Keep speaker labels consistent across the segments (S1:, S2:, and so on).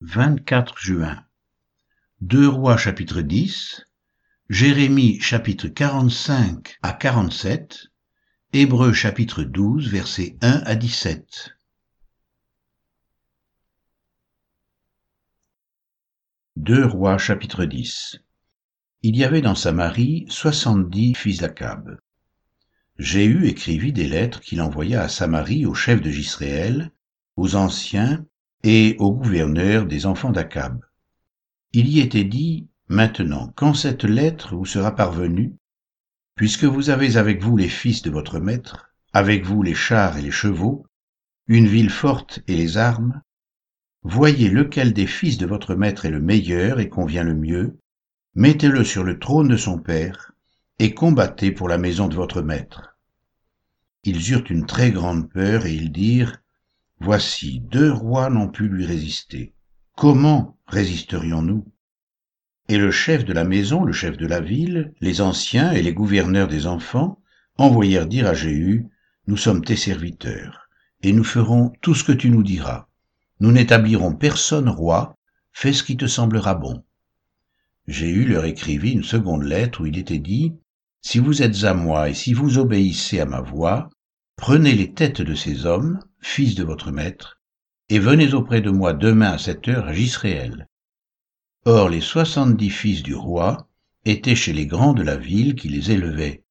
S1: 24 juin. Deux Rois chapitre 10, Jérémie chapitre 45 à 47, Hébreux chapitre 12 versets 1 à 17. Deux Rois chapitre 10 Il y avait dans Samarie soixante-dix fils d'Akab. Jéhu écrivit des lettres qu'il envoya à Samarie aux chefs de Gisraël, aux anciens et au gouverneur des enfants d'Akab. Il y était dit, Maintenant, quand cette lettre vous sera parvenue, puisque vous avez avec vous les fils de votre maître, avec vous les chars et les chevaux, une ville forte et les armes, voyez lequel des fils de votre maître est le meilleur et convient le mieux, mettez-le sur le trône de son père, et combattez pour la maison de votre maître. Ils eurent une très grande peur, et ils dirent, Voici, deux rois n'ont pu lui résister. Comment résisterions-nous? Et le chef de la maison, le chef de la ville, les anciens et les gouverneurs des enfants envoyèrent dire à Jéhu, Nous sommes tes serviteurs, et nous ferons tout ce que tu nous diras. Nous n'établirons personne roi, fais ce qui te semblera bon. Jéhu leur écrivit une seconde lettre où il était dit, Si vous êtes à moi et si vous obéissez à ma voix, Prenez les têtes de ces hommes, fils de votre maître, et venez auprès de moi demain à cette heure à Gisréel. Or les soixante-dix fils du roi étaient chez les grands de la ville qui les élevaient.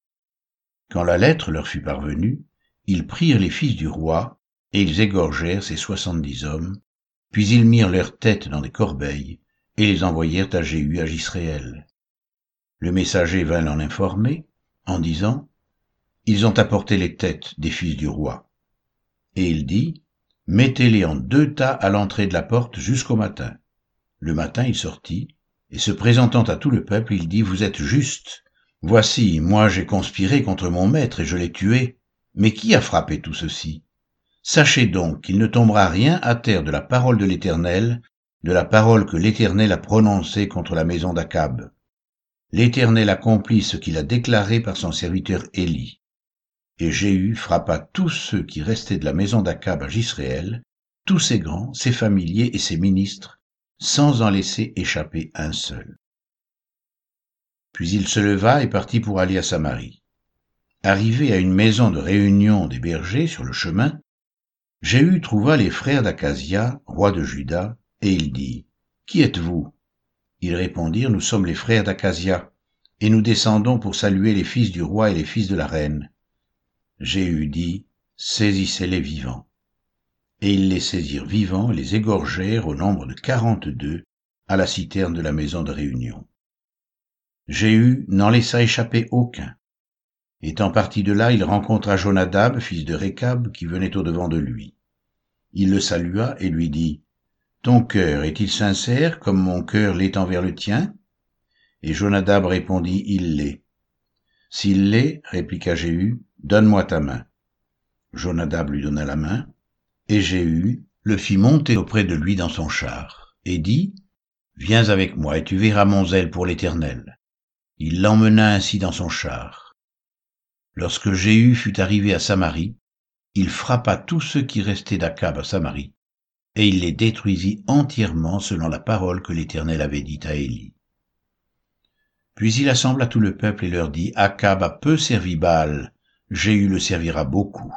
S1: Quand la lettre leur fut parvenue, ils prirent les fils du roi, et ils égorgèrent ces soixante-dix hommes, puis ils mirent leurs têtes dans des corbeilles, et les envoyèrent à Jéhu à Gisréel. Le messager vint l'en informer, en disant, ils ont apporté les têtes des fils du roi. Et il dit, mettez-les en deux tas à l'entrée de la porte jusqu'au matin. Le matin il sortit, et se présentant à tout le peuple, il dit, vous êtes juste. Voici, moi j'ai conspiré contre mon maître et je l'ai tué. Mais qui a frappé tout ceci? Sachez donc qu'il ne tombera rien à terre de la parole de l'Éternel, de la parole que l'Éternel a prononcée contre la maison d'Akab. L'Éternel accomplit ce qu'il a déclaré par son serviteur Élie. Et Jéhu frappa tous ceux qui restaient de la maison d'Akab à Gisréel, tous ses grands, ses familiers et ses ministres, sans en laisser échapper un seul. Puis il se leva et partit pour aller à Samarie. Arrivé à une maison de réunion des bergers sur le chemin, Jéhu trouva les frères d'Acasia, roi de Juda, et il dit, Qui êtes-vous? Ils répondirent, Nous sommes les frères d'Acasia, et nous descendons pour saluer les fils du roi et les fils de la reine. Jéhu dit, Saisissez-les vivants. Et ils les saisirent vivants et les égorgèrent au nombre de quarante-deux à la citerne de la maison de réunion. Jéhu n'en laissa échapper aucun. Étant parti de là, il rencontra Jonadab, fils de Récab, qui venait au-devant de lui. Il le salua et lui dit, Ton cœur est-il sincère comme mon cœur l'est envers le tien? Et Jonadab répondit, Il l'est. S'il l'est, répliqua Jéhu, Donne-moi ta main. Jonadab lui donna la main, et Jéhu le fit monter auprès de lui dans son char, et dit, Viens avec moi, et tu verras mon zèle pour l'Éternel. Il l'emmena ainsi dans son char. Lorsque Jéhu fut arrivé à Samarie, il frappa tous ceux qui restaient d'Akab à Samarie, et il les détruisit entièrement selon la parole que l'Éternel avait dite à Élie. Puis il assembla tout le peuple et leur dit, Akab a peu servi Baal, Jéhu le servira beaucoup.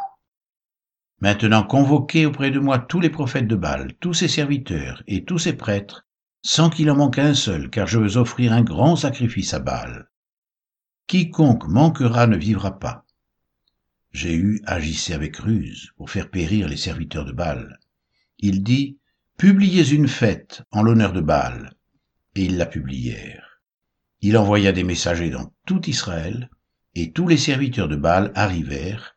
S1: Maintenant convoquez auprès de moi tous les prophètes de Baal, tous ses serviteurs et tous ses prêtres, sans qu'il en manque un seul, car je veux offrir un grand sacrifice à Baal. Quiconque manquera ne vivra pas. Jéhu agissait avec ruse pour faire périr les serviteurs de Baal. Il dit, Publiez une fête en l'honneur de Baal. Et ils la publièrent. Il envoya des messagers dans tout Israël, et tous les serviteurs de Baal arrivèrent.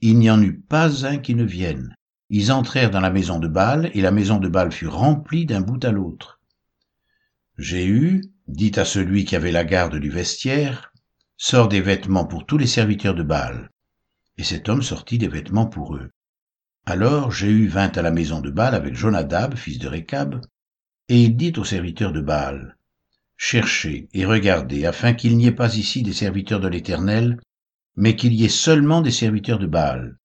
S1: Il n'y en eut pas un qui ne vienne. Ils entrèrent dans la maison de Baal, et la maison de Baal fut remplie d'un bout à l'autre. Jéhu dit à celui qui avait la garde du vestiaire, Sors des vêtements pour tous les serviteurs de Baal. Et cet homme sortit des vêtements pour eux. Alors Jéhu vint à la maison de Baal avec Jonadab, fils de Récab, et il dit aux serviteurs de Baal, cherchez et regardez afin qu'il n'y ait pas ici des serviteurs de l'Éternel, mais qu'il y ait seulement des serviteurs de Baal.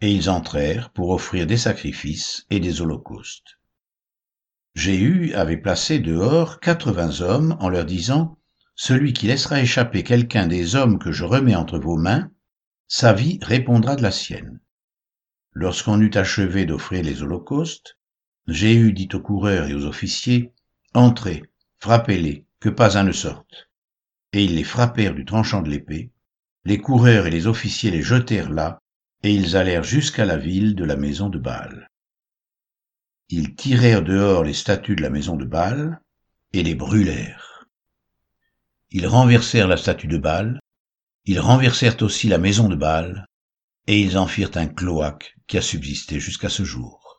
S1: Et ils entrèrent pour offrir des sacrifices et des holocaustes. Jéhu avait placé dehors quatre-vingts hommes en leur disant, Celui qui laissera échapper quelqu'un des hommes que je remets entre vos mains, sa vie répondra de la sienne. Lorsqu'on eut achevé d'offrir les holocaustes, Jéhu dit aux coureurs et aux officiers, Entrez, frappez-les, que pas un ne sorte. Et ils les frappèrent du tranchant de l'épée. Les coureurs et les officiers les jetèrent là, et ils allèrent jusqu'à la ville de la maison de Baal. Ils tirèrent dehors les statues de la maison de Baal et les brûlèrent. Ils renversèrent la statue de Baal, ils renversèrent aussi la maison de Baal, et ils en firent un cloaque qui a subsisté jusqu'à ce jour.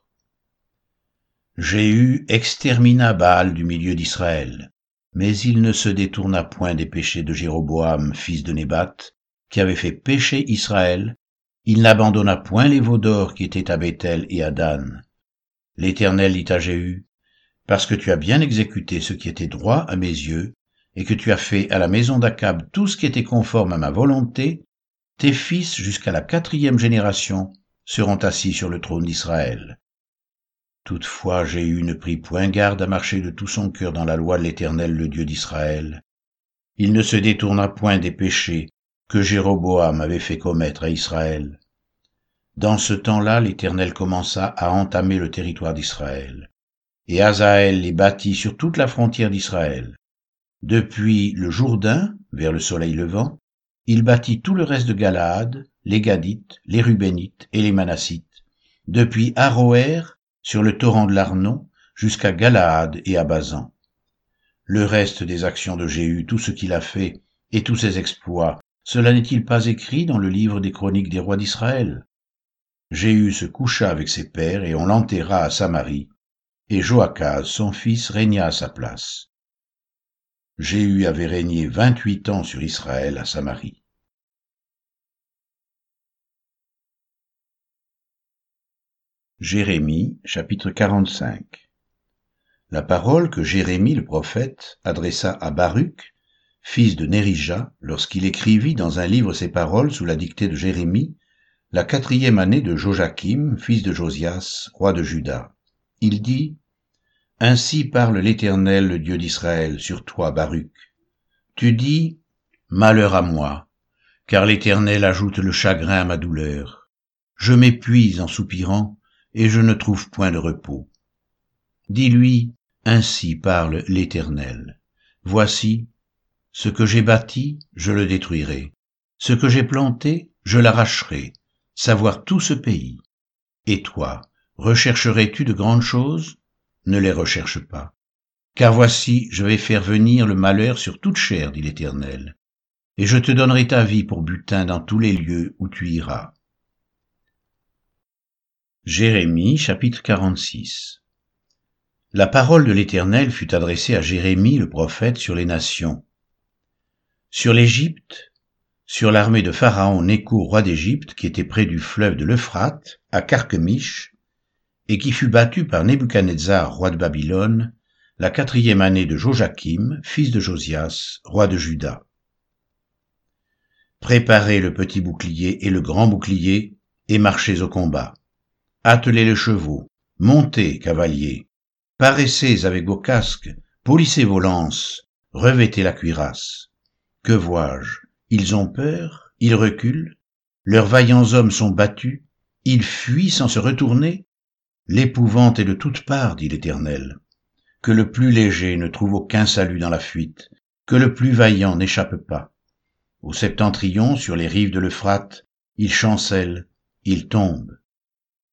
S1: Jéhu extermina Baal du milieu d'Israël, mais il ne se détourna point des péchés de Jéroboam, fils de Nébat, qui avait fait pécher Israël, il n'abandonna point les veaux d'or qui étaient à Bethel et à Dan. L'Éternel dit à Jéhu, Parce que tu as bien exécuté ce qui était droit à mes yeux, et que tu as fait à la maison d'Akab tout ce qui était conforme à ma volonté, tes fils jusqu'à la quatrième génération seront assis sur le trône d'Israël. Toutefois Jéhu ne prit point garde à marcher de tout son cœur dans la loi de l'Éternel le Dieu d'Israël. Il ne se détourna point des péchés que Jéroboam avait fait commettre à Israël. Dans ce temps-là, l'Éternel commença à entamer le territoire d'Israël. Et Azaël les bâtit sur toute la frontière d'Israël. Depuis le Jourdain, vers le soleil levant, il bâtit tout le reste de Galaad, les Gadites, les Rubénites et les Manassites, depuis Aroer sur le torrent de l'Arnon jusqu'à Galaad et à Bazan. Le reste des actions de Jéhu, tout ce qu'il a fait et tous ses exploits, cela n'est-il pas écrit dans le livre des chroniques des rois d'Israël? Jéhu se coucha avec ses pères et on l'enterra à Samarie, et Joachaz, son fils, régna à sa place. Jéhu avait régné vingt-huit ans sur Israël à Samarie. Jérémie chapitre 45 La parole que Jérémie le prophète adressa à Baruch, fils de Nérija, lorsqu'il écrivit dans un livre ses paroles sous la dictée de Jérémie, la quatrième année de Joachim, fils de Josias, roi de Juda. Il dit, Ainsi parle l'Éternel, le Dieu d'Israël, sur toi, Baruch. Tu dis, Malheur à moi, car l'Éternel ajoute le chagrin à ma douleur. Je m'épuise en soupirant, et je ne trouve point de repos. Dis-lui, ainsi parle l'Éternel. Voici, ce que j'ai bâti, je le détruirai. Ce que j'ai planté, je l'arracherai, savoir tout ce pays. Et toi, rechercherais-tu de grandes choses? Ne les recherche pas. Car voici, je vais faire venir le malheur sur toute chair, dit l'Éternel, et je te donnerai ta vie pour butin dans tous les lieux où tu iras. Jérémie chapitre 46 La parole de l'Éternel fut adressée à Jérémie le prophète sur les nations. Sur l'Égypte, sur l'armée de Pharaon Néco, roi d'Égypte, qui était près du fleuve de l'Euphrate, à Carchemish, et qui fut battu par Nebuchadnezzar, roi de Babylone, la quatrième année de Joachim, fils de Josias, roi de Juda. Préparez le petit bouclier et le grand bouclier, et marchez au combat attelez les chevaux, montez, cavaliers, paraissez avec vos casques, polissez vos lances, revêtez la cuirasse. Que vois-je? Ils ont peur, ils reculent, leurs vaillants hommes sont battus, ils fuient sans se retourner. L'épouvante est de toutes parts, dit l'Éternel. Que le plus léger ne trouve aucun salut dans la fuite, que le plus vaillant n'échappe pas. Au septentrion, sur les rives de l'Euphrate, ils chancellent, ils tombent.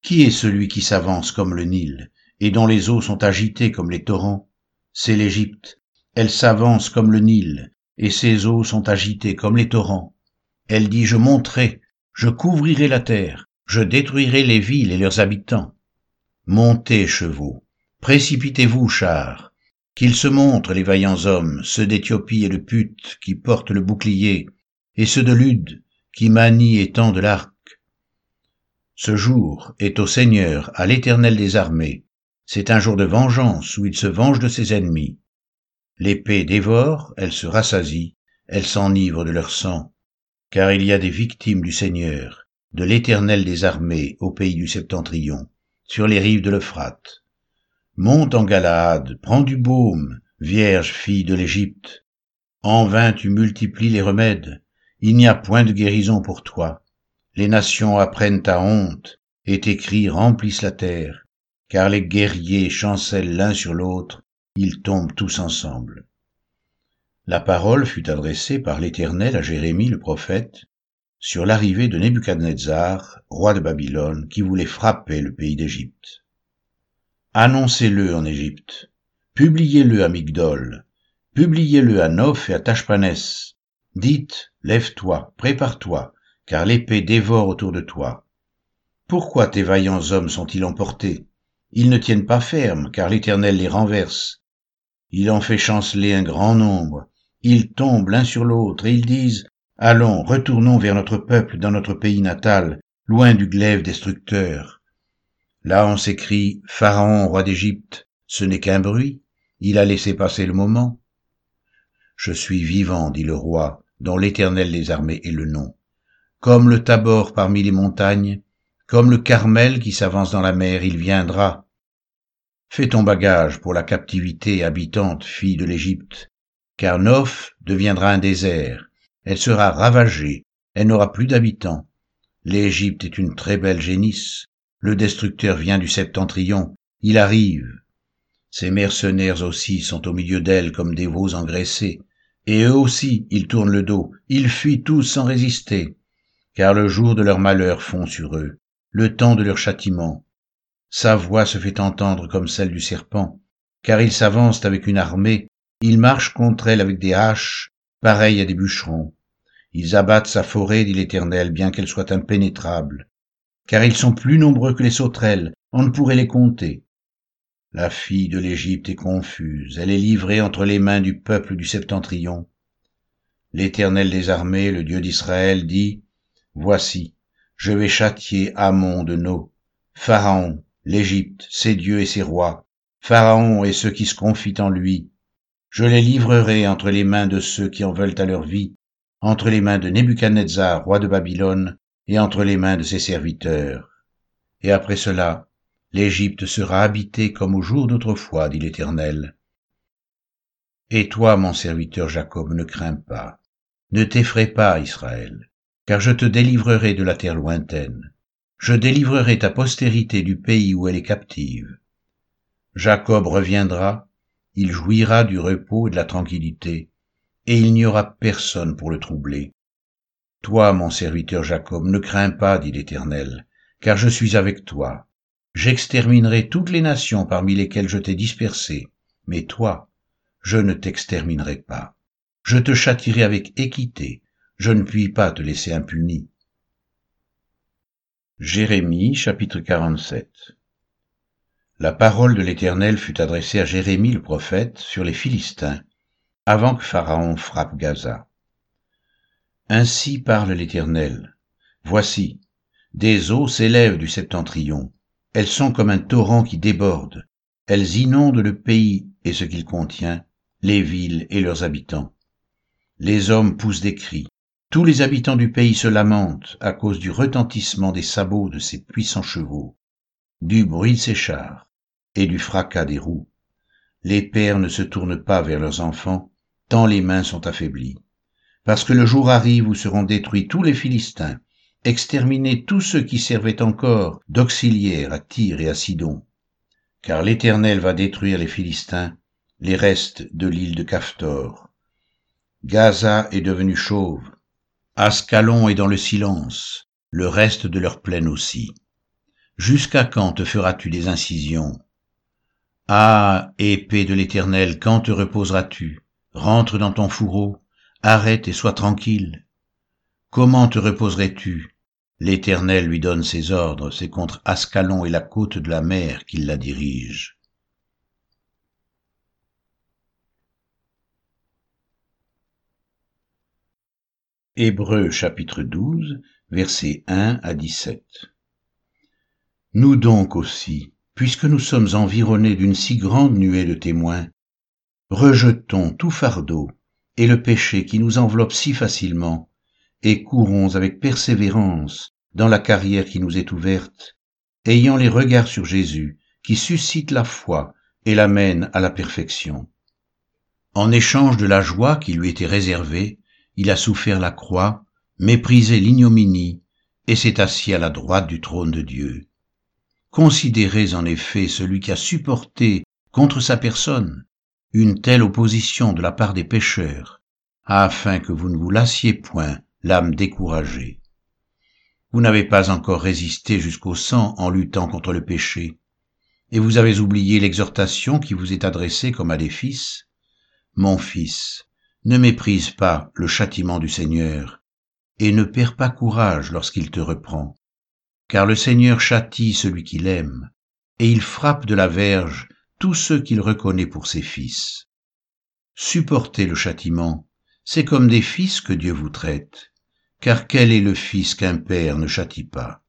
S1: Qui est celui qui s'avance comme le Nil, et dont les eaux sont agitées comme les torrents? C'est l'Égypte. Elle s'avance comme le Nil, et ses eaux sont agitées comme les torrents. Elle dit, je monterai, je couvrirai la terre, je détruirai les villes et leurs habitants. Montez, chevaux, précipitez-vous, chars, qu'ils se montrent les vaillants hommes, ceux d'Éthiopie et de Pute, qui portent le bouclier, et ceux de Lude, qui manient et tendent l'arc, ce jour est au Seigneur, à l'Éternel des armées. C'est un jour de vengeance où il se venge de ses ennemis. L'épée dévore, elle se rassasie, elle s'enivre de leur sang, car il y a des victimes du Seigneur, de l'Éternel des armées au pays du septentrion, sur les rives de l'Euphrate. Monte en Galade, prends du baume, vierge fille de l'Égypte. En vain tu multiplies les remèdes, il n'y a point de guérison pour toi. Les nations apprennent ta honte, et tes cris remplissent la terre, car les guerriers chancellent l'un sur l'autre, ils tombent tous ensemble. La parole fut adressée par l'Éternel à Jérémie le prophète sur l'arrivée de Nebuchadnezzar, roi de Babylone, qui voulait frapper le pays d'Égypte. Annoncez-le en Égypte, publiez-le à Migdol, publiez-le à Noph et à Tachpanès. Dites, lève-toi, prépare-toi, car l'épée dévore autour de toi. Pourquoi tes vaillants hommes sont-ils emportés? Ils ne tiennent pas ferme, car l'Éternel les renverse. Il en fait chanceler un grand nombre. Ils tombent l'un sur l'autre, et ils disent, Allons, retournons vers notre peuple dans notre pays natal, loin du glaive destructeur. Là on s'écrie, Pharaon, roi d'Égypte, ce n'est qu'un bruit, il a laissé passer le moment. Je suis vivant, dit le roi, dont l'Éternel des armées est le nom. Comme le Tabor parmi les montagnes, comme le Carmel qui s'avance dans la mer, il viendra. Fais ton bagage pour la captivité habitante, fille de l'Égypte, car Noph deviendra un désert, elle sera ravagée, elle n'aura plus d'habitants. L'Égypte est une très belle génisse, le destructeur vient du septentrion, il arrive. Ses mercenaires aussi sont au milieu d'elle comme des veaux engraissés, et eux aussi ils tournent le dos, ils fuient tous sans résister, car le jour de leur malheur fond sur eux, le temps de leur châtiment. Sa voix se fait entendre comme celle du serpent, car ils s'avancent avec une armée, ils marchent contre elle avec des haches, pareilles à des bûcherons. Ils abattent sa forêt, dit l'Éternel, bien qu'elle soit impénétrable car ils sont plus nombreux que les sauterelles, on ne pourrait les compter. La fille de l'Égypte est confuse, elle est livrée entre les mains du peuple du septentrion. L'Éternel des armées, le Dieu d'Israël, dit, Voici, je vais châtier Amon de No, Pharaon, l'Égypte, ses dieux et ses rois, Pharaon et ceux qui se confient en lui. Je les livrerai entre les mains de ceux qui en veulent à leur vie, entre les mains de Nebuchadnezzar, roi de Babylone, et entre les mains de ses serviteurs. Et après cela, l'Égypte sera habitée comme au jour d'autrefois, dit l'Éternel. Et toi, mon serviteur Jacob, ne crains pas, ne t'effraie pas, Israël, car je te délivrerai de la terre lointaine, je délivrerai ta postérité du pays où elle est captive. Jacob reviendra, il jouira du repos et de la tranquillité, et il n'y aura personne pour le troubler. Toi, mon serviteur Jacob, ne crains pas, dit l'Éternel, car je suis avec toi. J'exterminerai toutes les nations parmi lesquelles je t'ai dispersé, mais toi, je ne t'exterminerai pas. Je te châtirai avec équité, je ne puis pas te laisser impuni. Jérémie chapitre 47 La parole de l'Éternel fut adressée à Jérémie le prophète sur les Philistins, avant que Pharaon frappe Gaza. Ainsi parle l'Éternel. Voici, des eaux s'élèvent du septentrion. Elles sont comme un torrent qui déborde. Elles inondent le pays et ce qu'il contient, les villes et leurs habitants. Les hommes poussent des cris. Tous les habitants du pays se lamentent à cause du retentissement des sabots de ces puissants chevaux, du bruit de ses chars et du fracas des roues. Les pères ne se tournent pas vers leurs enfants, tant les mains sont affaiblies parce que le jour arrive où seront détruits tous les Philistins, exterminés tous ceux qui servaient encore d'auxiliaires à Tyr et à Sidon. Car l'Éternel va détruire les Philistins, les restes de l'île de Caphtor. Gaza est devenu chauve, Ascalon est dans le silence, le reste de leur plaine aussi. Jusqu'à quand te feras-tu des incisions? Ah, épée de l'Éternel, quand te reposeras-tu? Rentre dans ton fourreau, Arrête et sois tranquille. Comment te reposerais-tu? L'Éternel lui donne ses ordres, c'est contre Ascalon et la côte de la mer qu'il la dirige. Hébreux chapitre 12, versets 1 à 17. Nous donc aussi, puisque nous sommes environnés d'une si grande nuée de témoins, rejetons tout fardeau et le péché qui nous enveloppe si facilement, et courons avec persévérance dans la carrière qui nous est ouverte, ayant les regards sur Jésus, qui suscite la foi et l'amène à la perfection. En échange de la joie qui lui était réservée, il a souffert la croix, méprisé l'ignominie, et s'est assis à la droite du trône de Dieu. Considérez en effet celui qui a supporté contre sa personne une telle opposition de la part des pécheurs, afin que vous ne vous lassiez point l'âme découragée. Vous n'avez pas encore résisté jusqu'au sang en luttant contre le péché, et vous avez oublié l'exhortation qui vous est adressée comme à des fils. Mon fils, ne méprise pas le châtiment du Seigneur, et ne perds pas courage lorsqu'il te reprend, car le Seigneur châtie celui qu'il aime, et il frappe de la verge tous ceux qu'il reconnaît pour ses fils. Supportez le châtiment, c'est comme des fils que Dieu vous traite, car quel est le fils qu'un père ne châtie pas?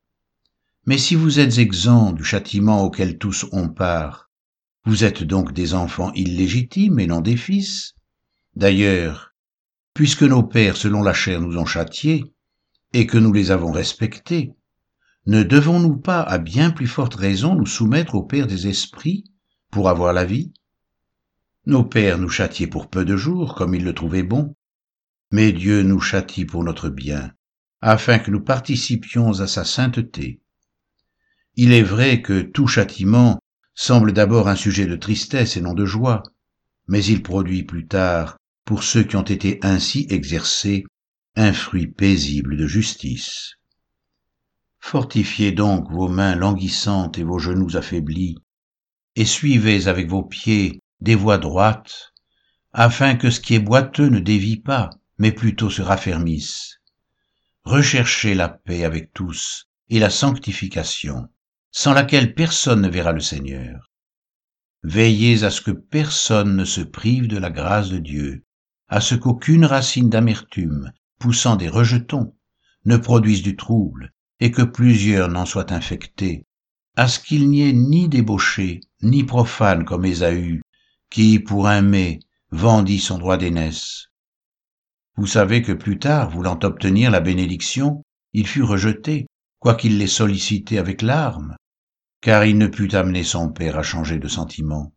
S1: Mais si vous êtes exempts du châtiment auquel tous ont part, vous êtes donc des enfants illégitimes et non des fils. D'ailleurs, puisque nos pères selon la chair nous ont châtiés, et que nous les avons respectés, ne devons-nous pas à bien plus forte raison nous soumettre au Père des esprits pour avoir la vie? Nos pères nous châtiaient pour peu de jours, comme ils le trouvaient bon, mais Dieu nous châtie pour notre bien, afin que nous participions à sa sainteté. Il est vrai que tout châtiment semble d'abord un sujet de tristesse et non de joie, mais il produit plus tard, pour ceux qui ont été ainsi exercés, un fruit paisible de justice. Fortifiez donc vos mains languissantes et vos genoux affaiblis, et suivez avec vos pieds des voies droites, afin que ce qui est boiteux ne dévie pas, mais plutôt se raffermissent. Recherchez la paix avec tous et la sanctification, sans laquelle personne ne verra le Seigneur. Veillez à ce que personne ne se prive de la grâce de Dieu, à ce qu'aucune racine d'amertume, poussant des rejetons, ne produise du trouble, et que plusieurs n'en soient infectés, à ce qu'il n'y ait ni débauché, ni profane comme Ésaü, qui, pour un mets, vendit son droit d'aînesse, vous savez que plus tard, voulant obtenir la bénédiction, il fut rejeté, quoiqu'il l'ait sollicité avec larmes, car il ne put amener son père à changer de sentiment.